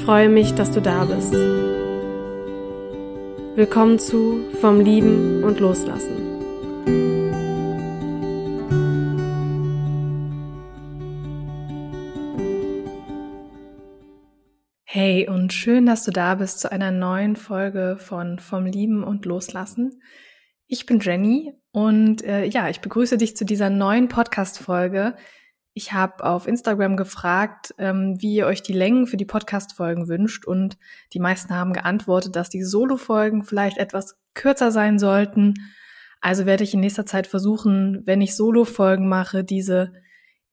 Ich freue mich, dass du da bist. Willkommen zu Vom Lieben und Loslassen. Hey und schön, dass du da bist zu einer neuen Folge von Vom Lieben und Loslassen. Ich bin Jenny und äh, ja, ich begrüße dich zu dieser neuen Podcast-Folge, ich habe auf Instagram gefragt, ähm, wie ihr euch die Längen für die Podcast-Folgen wünscht. Und die meisten haben geantwortet, dass die Solo-Folgen vielleicht etwas kürzer sein sollten. Also werde ich in nächster Zeit versuchen, wenn ich Solo-Folgen mache, diese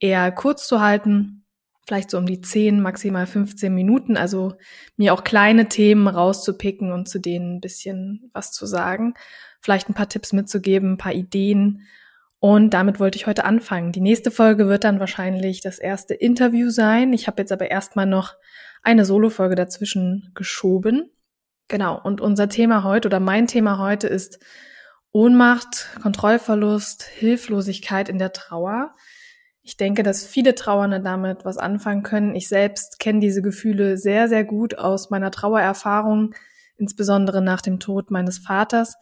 eher kurz zu halten, vielleicht so um die 10, maximal 15 Minuten, also mir auch kleine Themen rauszupicken und zu denen ein bisschen was zu sagen, vielleicht ein paar Tipps mitzugeben, ein paar Ideen und damit wollte ich heute anfangen. Die nächste Folge wird dann wahrscheinlich das erste Interview sein. Ich habe jetzt aber erstmal noch eine Solo-Folge dazwischen geschoben. Genau, und unser Thema heute oder mein Thema heute ist Ohnmacht, Kontrollverlust, Hilflosigkeit in der Trauer. Ich denke, dass viele Trauernde damit was anfangen können. Ich selbst kenne diese Gefühle sehr, sehr gut aus meiner Trauererfahrung, insbesondere nach dem Tod meines Vaters.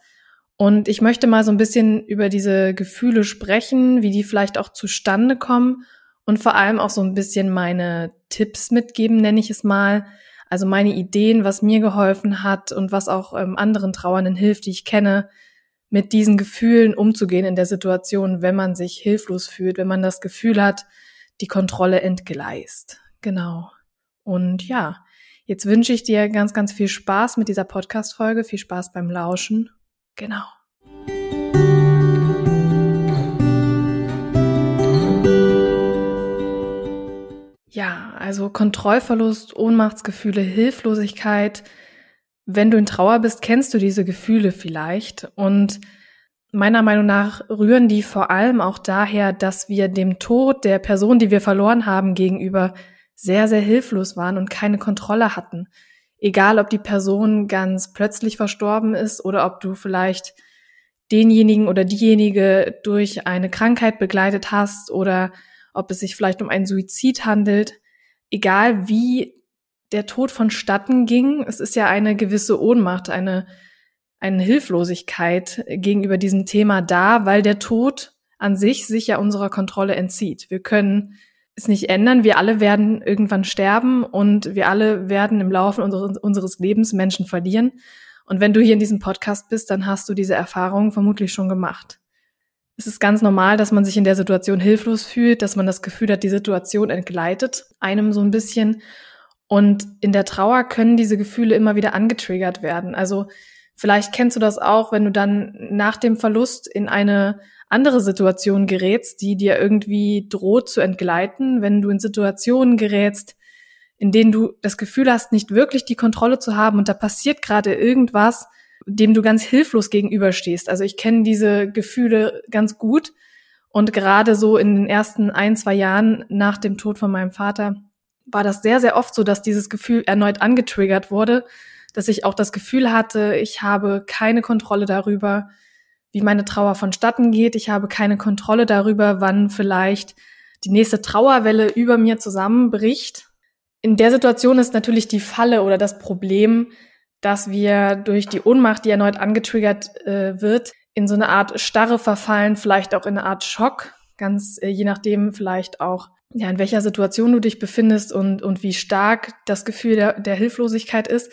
Und ich möchte mal so ein bisschen über diese Gefühle sprechen, wie die vielleicht auch zustande kommen und vor allem auch so ein bisschen meine Tipps mitgeben, nenne ich es mal. Also meine Ideen, was mir geholfen hat und was auch ähm, anderen Trauernden hilft, die ich kenne, mit diesen Gefühlen umzugehen in der Situation, wenn man sich hilflos fühlt, wenn man das Gefühl hat, die Kontrolle entgleist. Genau. Und ja, jetzt wünsche ich dir ganz, ganz viel Spaß mit dieser Podcast-Folge, viel Spaß beim Lauschen Genau. Ja, also Kontrollverlust, Ohnmachtsgefühle, Hilflosigkeit. Wenn du in Trauer bist, kennst du diese Gefühle vielleicht. Und meiner Meinung nach rühren die vor allem auch daher, dass wir dem Tod der Person, die wir verloren haben, gegenüber sehr, sehr hilflos waren und keine Kontrolle hatten egal ob die Person ganz plötzlich verstorben ist oder ob du vielleicht denjenigen oder diejenige durch eine Krankheit begleitet hast oder ob es sich vielleicht um einen Suizid handelt, egal wie der Tod vonstatten ging, es ist ja eine gewisse Ohnmacht, eine, eine Hilflosigkeit gegenüber diesem Thema da, weil der Tod an sich sich ja unserer Kontrolle entzieht. Wir können es nicht ändern. Wir alle werden irgendwann sterben und wir alle werden im Laufe unseres, Lebens Menschen verlieren. Und wenn du hier in diesem Podcast bist, dann hast du diese Erfahrung vermutlich schon gemacht. Es ist ganz normal, dass man sich in der Situation hilflos fühlt, dass man das Gefühl hat, die Situation entgleitet einem so ein bisschen. Und in der Trauer können diese Gefühle immer wieder angetriggert werden. Also vielleicht kennst du das auch, wenn du dann nach dem Verlust in eine andere Situationen gerätst, die dir irgendwie droht zu entgleiten, wenn du in Situationen gerätst, in denen du das Gefühl hast, nicht wirklich die Kontrolle zu haben und da passiert gerade irgendwas, dem du ganz hilflos gegenüberstehst. Also ich kenne diese Gefühle ganz gut und gerade so in den ersten ein, zwei Jahren nach dem Tod von meinem Vater war das sehr, sehr oft so, dass dieses Gefühl erneut angetriggert wurde, dass ich auch das Gefühl hatte, ich habe keine Kontrolle darüber, wie meine Trauer vonstatten geht. Ich habe keine Kontrolle darüber, wann vielleicht die nächste Trauerwelle über mir zusammenbricht. In der Situation ist natürlich die Falle oder das Problem, dass wir durch die Ohnmacht, die erneut angetriggert äh, wird, in so eine Art Starre verfallen, vielleicht auch in eine Art Schock, ganz äh, je nachdem vielleicht auch, ja, in welcher Situation du dich befindest und, und wie stark das Gefühl der, der Hilflosigkeit ist.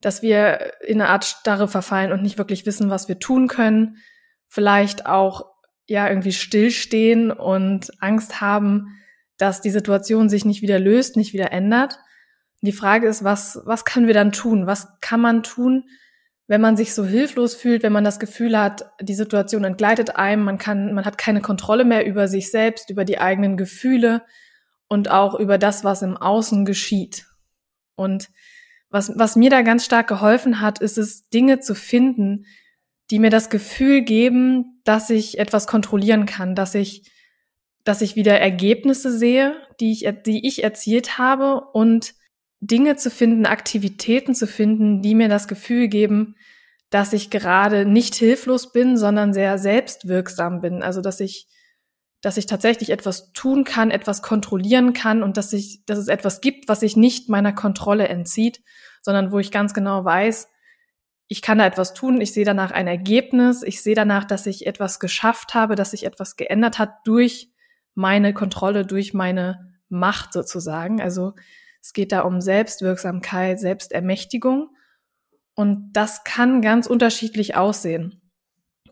dass wir in eine Art Starre verfallen und nicht wirklich wissen, was wir tun können, vielleicht auch ja irgendwie stillstehen und Angst haben, dass die Situation sich nicht wieder löst, nicht wieder ändert. Die Frage ist, was, was können wir dann tun? Was kann man tun, wenn man sich so hilflos fühlt, wenn man das Gefühl hat, die Situation entgleitet einem, man kann, man hat keine Kontrolle mehr über sich selbst, über die eigenen Gefühle und auch über das, was im Außen geschieht. Und was, was mir da ganz stark geholfen hat, ist es, Dinge zu finden, die mir das Gefühl geben, dass ich etwas kontrollieren kann, dass ich, dass ich wieder Ergebnisse sehe, die ich, die ich erzielt habe und Dinge zu finden, Aktivitäten zu finden, die mir das Gefühl geben, dass ich gerade nicht hilflos bin, sondern sehr selbstwirksam bin. Also, dass ich, dass ich tatsächlich etwas tun kann, etwas kontrollieren kann und dass ich, dass es etwas gibt, was sich nicht meiner Kontrolle entzieht, sondern wo ich ganz genau weiß, ich kann da etwas tun, ich sehe danach ein Ergebnis, ich sehe danach, dass ich etwas geschafft habe, dass sich etwas geändert hat durch meine Kontrolle, durch meine Macht sozusagen. Also es geht da um Selbstwirksamkeit, Selbstermächtigung. Und das kann ganz unterschiedlich aussehen.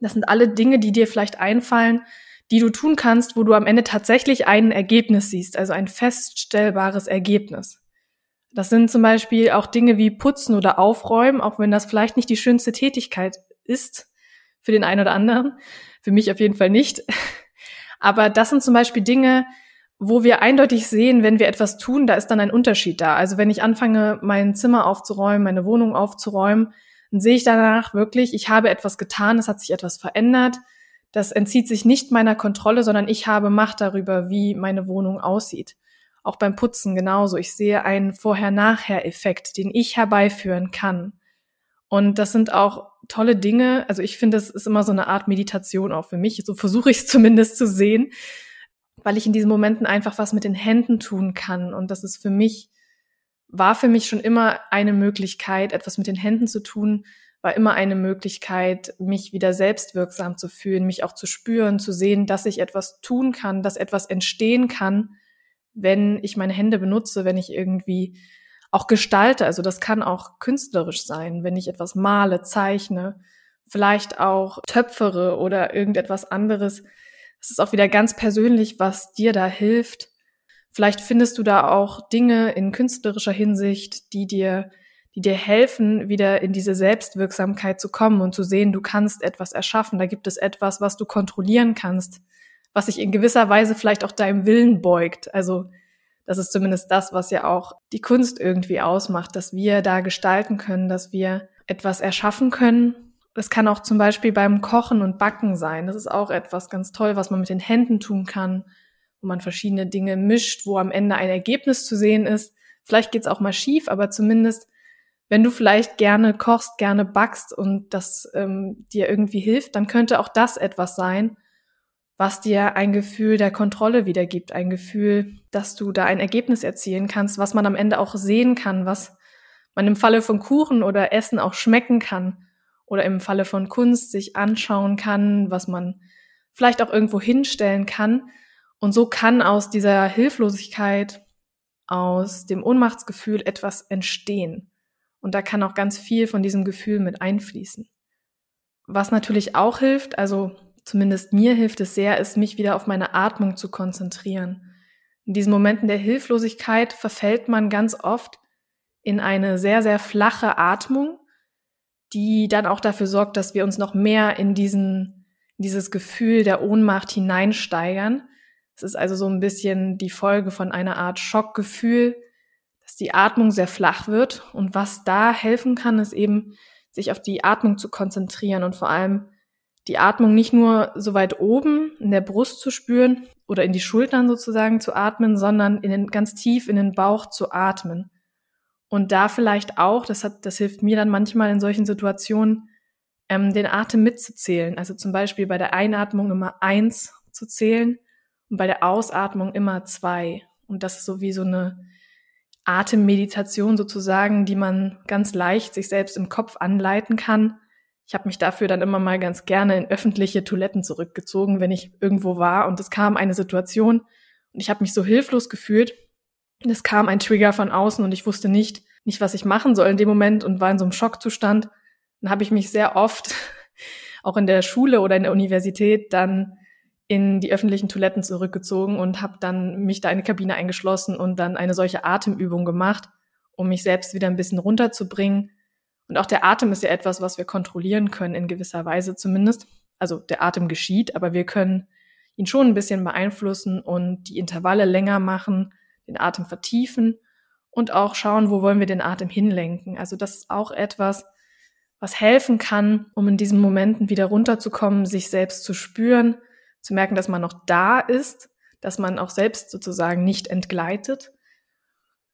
Das sind alle Dinge, die dir vielleicht einfallen, die du tun kannst, wo du am Ende tatsächlich ein Ergebnis siehst, also ein feststellbares Ergebnis. Das sind zum Beispiel auch Dinge wie Putzen oder Aufräumen, auch wenn das vielleicht nicht die schönste Tätigkeit ist für den einen oder anderen, für mich auf jeden Fall nicht. Aber das sind zum Beispiel Dinge, wo wir eindeutig sehen, wenn wir etwas tun, da ist dann ein Unterschied da. Also wenn ich anfange, mein Zimmer aufzuräumen, meine Wohnung aufzuräumen, dann sehe ich danach wirklich, ich habe etwas getan, es hat sich etwas verändert. Das entzieht sich nicht meiner Kontrolle, sondern ich habe Macht darüber, wie meine Wohnung aussieht. Auch beim Putzen genauso. Ich sehe einen Vorher-Nachher-Effekt, den ich herbeiführen kann. Und das sind auch tolle Dinge. Also ich finde, es ist immer so eine Art Meditation auch für mich. So versuche ich es zumindest zu sehen, weil ich in diesen Momenten einfach was mit den Händen tun kann. Und das ist für mich, war für mich schon immer eine Möglichkeit, etwas mit den Händen zu tun, war immer eine Möglichkeit, mich wieder selbstwirksam zu fühlen, mich auch zu spüren, zu sehen, dass ich etwas tun kann, dass etwas entstehen kann, wenn ich meine Hände benutze, wenn ich irgendwie auch gestalte. Also das kann auch künstlerisch sein, wenn ich etwas male, zeichne, vielleicht auch töpfere oder irgendetwas anderes es ist auch wieder ganz persönlich, was dir da hilft. Vielleicht findest du da auch Dinge in künstlerischer Hinsicht, die dir, die dir helfen, wieder in diese Selbstwirksamkeit zu kommen und zu sehen, du kannst etwas erschaffen. Da gibt es etwas, was du kontrollieren kannst, was sich in gewisser Weise vielleicht auch deinem Willen beugt. Also, das ist zumindest das, was ja auch die Kunst irgendwie ausmacht, dass wir da gestalten können, dass wir etwas erschaffen können, das kann auch zum Beispiel beim Kochen und Backen sein. Das ist auch etwas ganz toll, was man mit den Händen tun kann, wo man verschiedene Dinge mischt, wo am Ende ein Ergebnis zu sehen ist. Vielleicht geht's auch mal schief, aber zumindest, wenn du vielleicht gerne kochst, gerne backst und das ähm, dir irgendwie hilft, dann könnte auch das etwas sein, was dir ein Gefühl der Kontrolle wiedergibt, ein Gefühl, dass du da ein Ergebnis erzielen kannst, was man am Ende auch sehen kann, was man im Falle von Kuchen oder Essen auch schmecken kann oder im Falle von Kunst sich anschauen kann, was man vielleicht auch irgendwo hinstellen kann. Und so kann aus dieser Hilflosigkeit, aus dem Ohnmachtsgefühl etwas entstehen. Und da kann auch ganz viel von diesem Gefühl mit einfließen. Was natürlich auch hilft, also zumindest mir hilft es sehr, ist, mich wieder auf meine Atmung zu konzentrieren. In diesen Momenten der Hilflosigkeit verfällt man ganz oft in eine sehr, sehr flache Atmung, die dann auch dafür sorgt, dass wir uns noch mehr in diesen, dieses Gefühl der Ohnmacht hineinsteigern. Es ist also so ein bisschen die Folge von einer Art Schockgefühl, dass die Atmung sehr flach wird. Und was da helfen kann, ist eben, sich auf die Atmung zu konzentrieren und vor allem die Atmung nicht nur so weit oben in der Brust zu spüren oder in die Schultern sozusagen zu atmen, sondern in den, ganz tief in den Bauch zu atmen. Und da vielleicht auch, das hat, das hilft mir dann manchmal in solchen Situationen, ähm, den Atem mitzuzählen. Also zum Beispiel bei der Einatmung immer eins zu zählen und bei der Ausatmung immer zwei. Und das ist so wie so eine Atemmeditation sozusagen, die man ganz leicht sich selbst im Kopf anleiten kann. Ich habe mich dafür dann immer mal ganz gerne in öffentliche Toiletten zurückgezogen, wenn ich irgendwo war und es kam eine Situation und ich habe mich so hilflos gefühlt, es kam ein Trigger von außen und ich wusste nicht, nicht, was ich machen soll in dem Moment und war in so einem Schockzustand. Dann habe ich mich sehr oft, auch in der Schule oder in der Universität, dann in die öffentlichen Toiletten zurückgezogen und habe dann mich da in die Kabine eingeschlossen und dann eine solche Atemübung gemacht, um mich selbst wieder ein bisschen runterzubringen. Und auch der Atem ist ja etwas, was wir kontrollieren können, in gewisser Weise zumindest. Also der Atem geschieht, aber wir können ihn schon ein bisschen beeinflussen und die Intervalle länger machen, den Atem vertiefen und auch schauen, wo wollen wir den Atem hinlenken. Also das ist auch etwas, was helfen kann, um in diesen Momenten wieder runterzukommen, sich selbst zu spüren, zu merken, dass man noch da ist, dass man auch selbst sozusagen nicht entgleitet,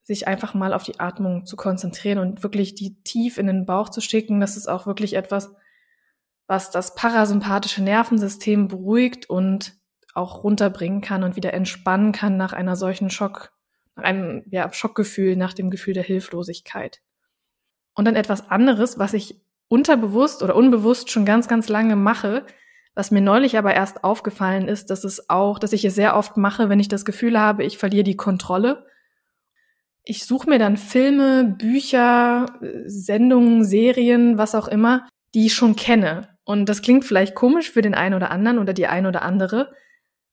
sich einfach mal auf die Atmung zu konzentrieren und wirklich die tief in den Bauch zu schicken. Das ist auch wirklich etwas, was das parasympathische Nervensystem beruhigt und auch runterbringen kann und wieder entspannen kann nach einer solchen Schock, nach einem ja, Schockgefühl, nach dem Gefühl der Hilflosigkeit. Und dann etwas anderes, was ich unterbewusst oder unbewusst schon ganz, ganz lange mache, was mir neulich aber erst aufgefallen ist, dass es auch, dass ich es sehr oft mache, wenn ich das Gefühl habe, ich verliere die Kontrolle. Ich suche mir dann Filme, Bücher, Sendungen, Serien, was auch immer, die ich schon kenne. Und das klingt vielleicht komisch für den einen oder anderen oder die ein oder andere,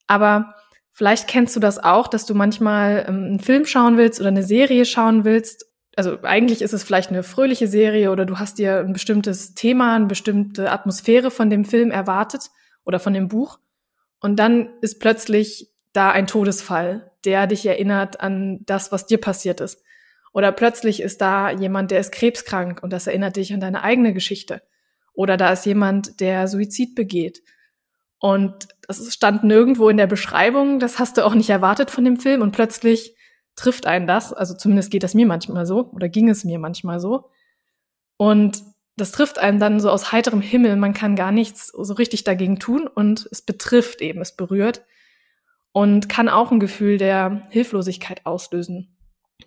aber vielleicht kennst du das auch, dass du manchmal ähm, einen Film schauen willst oder eine Serie schauen willst. Also eigentlich ist es vielleicht eine fröhliche Serie oder du hast dir ein bestimmtes Thema, eine bestimmte Atmosphäre von dem Film erwartet oder von dem Buch. Und dann ist plötzlich da ein Todesfall, der dich erinnert an das, was dir passiert ist. Oder plötzlich ist da jemand, der ist krebskrank und das erinnert dich an deine eigene Geschichte. Oder da ist jemand, der Suizid begeht. Und das stand nirgendwo in der Beschreibung, das hast du auch nicht erwartet von dem Film und plötzlich trifft einen das, also zumindest geht das mir manchmal so oder ging es mir manchmal so. Und das trifft einen dann so aus heiterem Himmel, man kann gar nichts so richtig dagegen tun und es betrifft eben, es berührt und kann auch ein Gefühl der Hilflosigkeit auslösen.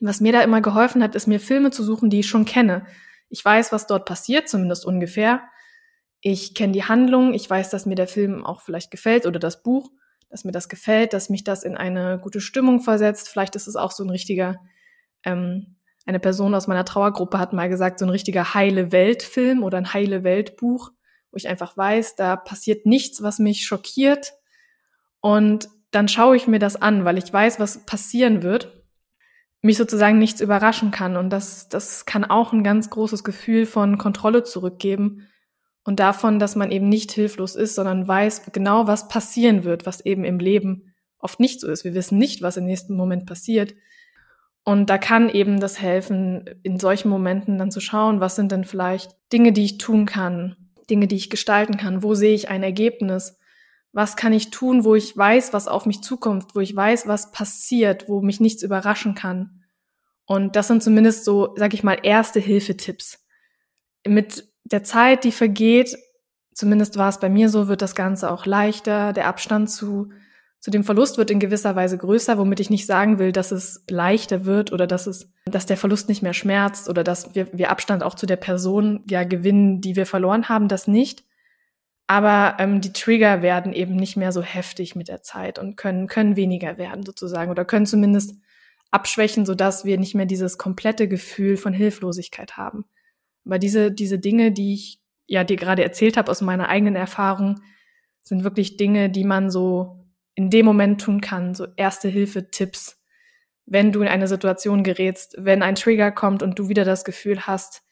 Was mir da immer geholfen hat, ist mir Filme zu suchen, die ich schon kenne. Ich weiß, was dort passiert, zumindest ungefähr ich kenne die Handlung, ich weiß, dass mir der Film auch vielleicht gefällt oder das Buch, dass mir das gefällt, dass mich das in eine gute Stimmung versetzt. Vielleicht ist es auch so ein richtiger, ähm, eine Person aus meiner Trauergruppe hat mal gesagt, so ein richtiger heile Weltfilm oder ein heile Weltbuch, wo ich einfach weiß, da passiert nichts, was mich schockiert. Und dann schaue ich mir das an, weil ich weiß, was passieren wird mich sozusagen nichts überraschen kann. Und das, das kann auch ein ganz großes Gefühl von Kontrolle zurückgeben und davon, dass man eben nicht hilflos ist, sondern weiß genau, was passieren wird, was eben im Leben oft nicht so ist. Wir wissen nicht, was im nächsten Moment passiert. Und da kann eben das helfen, in solchen Momenten dann zu schauen, was sind denn vielleicht Dinge, die ich tun kann, Dinge, die ich gestalten kann, wo sehe ich ein Ergebnis, was kann ich tun, wo ich weiß, was auf mich zukommt, wo ich weiß, was passiert, wo mich nichts überraschen kann. Und das sind zumindest so, sag ich mal, erste Hilfetipps. Mit der Zeit, die vergeht, zumindest war es bei mir so, wird das Ganze auch leichter. Der Abstand zu, zu dem Verlust wird in gewisser Weise größer, womit ich nicht sagen will, dass es leichter wird oder dass es, dass der Verlust nicht mehr schmerzt oder dass wir, wir Abstand auch zu der Person ja gewinnen, die wir verloren haben, das nicht. Aber ähm, die Trigger werden eben nicht mehr so heftig mit der Zeit und können, können weniger werden sozusagen oder können zumindest abschwächen, sodass wir nicht mehr dieses komplette Gefühl von Hilflosigkeit haben. Aber diese, diese Dinge, die ich ja dir gerade erzählt habe aus meiner eigenen Erfahrung, sind wirklich Dinge, die man so in dem Moment tun kann, so erste Hilfe-Tipps, wenn du in eine Situation gerätst, wenn ein Trigger kommt und du wieder das Gefühl hast,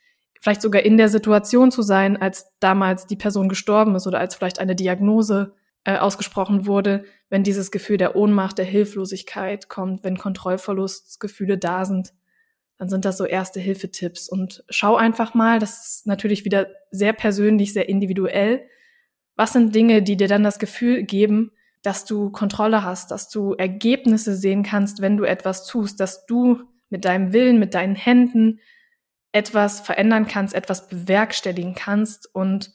vielleicht sogar in der Situation zu sein, als damals die Person gestorben ist oder als vielleicht eine Diagnose äh, ausgesprochen wurde, wenn dieses Gefühl der Ohnmacht, der Hilflosigkeit kommt, wenn Kontrollverlustgefühle da sind, dann sind das so erste Hilfetipps. Und schau einfach mal, das ist natürlich wieder sehr persönlich, sehr individuell. Was sind Dinge, die dir dann das Gefühl geben, dass du Kontrolle hast, dass du Ergebnisse sehen kannst, wenn du etwas tust, dass du mit deinem Willen, mit deinen Händen etwas verändern kannst, etwas bewerkstelligen kannst und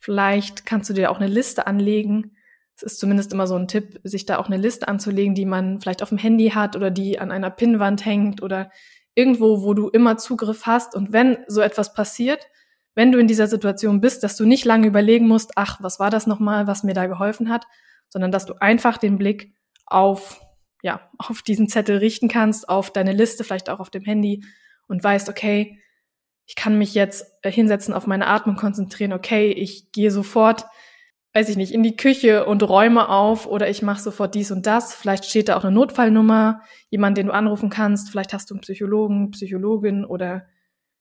vielleicht kannst du dir auch eine Liste anlegen. Es ist zumindest immer so ein Tipp, sich da auch eine Liste anzulegen, die man vielleicht auf dem Handy hat oder die an einer Pinnwand hängt oder irgendwo, wo du immer Zugriff hast. Und wenn so etwas passiert, wenn du in dieser Situation bist, dass du nicht lange überlegen musst, ach, was war das nochmal, was mir da geholfen hat, sondern dass du einfach den Blick auf, ja, auf diesen Zettel richten kannst, auf deine Liste, vielleicht auch auf dem Handy und weißt, okay, ich kann mich jetzt äh, hinsetzen, auf meine Atmung konzentrieren, okay, ich gehe sofort, weiß ich nicht, in die Küche und räume auf oder ich mache sofort dies und das. Vielleicht steht da auch eine Notfallnummer, jemand, den du anrufen kannst. Vielleicht hast du einen Psychologen, Psychologin oder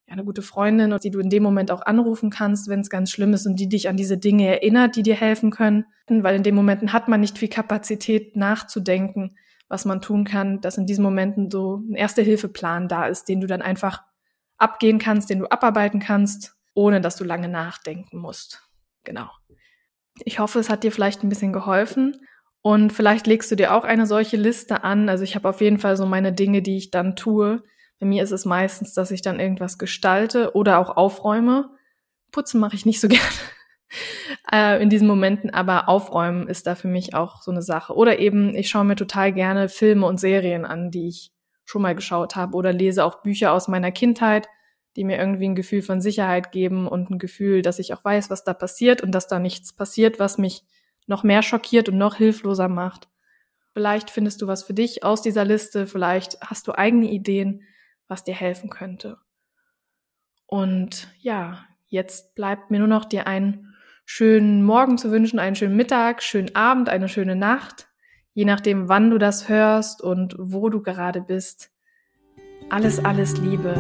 eine gute Freundin, die du in dem Moment auch anrufen kannst, wenn es ganz schlimm ist und die dich an diese Dinge erinnert, die dir helfen können. Weil in den Momenten hat man nicht viel Kapazität nachzudenken, was man tun kann, dass in diesen Momenten so ein Erste-Hilfe-Plan da ist, den du dann einfach abgehen kannst, den du abarbeiten kannst, ohne dass du lange nachdenken musst. Genau. Ich hoffe, es hat dir vielleicht ein bisschen geholfen. Und vielleicht legst du dir auch eine solche Liste an. Also ich habe auf jeden Fall so meine Dinge, die ich dann tue. Bei mir ist es meistens, dass ich dann irgendwas gestalte oder auch aufräume. Putzen mache ich nicht so gerne äh, in diesen Momenten, aber aufräumen ist da für mich auch so eine Sache. Oder eben, ich schaue mir total gerne Filme und Serien an, die ich schon mal geschaut habe oder lese auch Bücher aus meiner Kindheit, die mir irgendwie ein Gefühl von Sicherheit geben und ein Gefühl, dass ich auch weiß, was da passiert und dass da nichts passiert, was mich noch mehr schockiert und noch hilfloser macht. Vielleicht findest du was für dich aus dieser Liste, vielleicht hast du eigene Ideen, was dir helfen könnte. Und ja, jetzt bleibt mir nur noch dir einen schönen Morgen zu wünschen, einen schönen Mittag, schönen Abend, eine schöne Nacht je nachdem, wann du das hörst und wo du gerade bist. Alles, alles Liebe,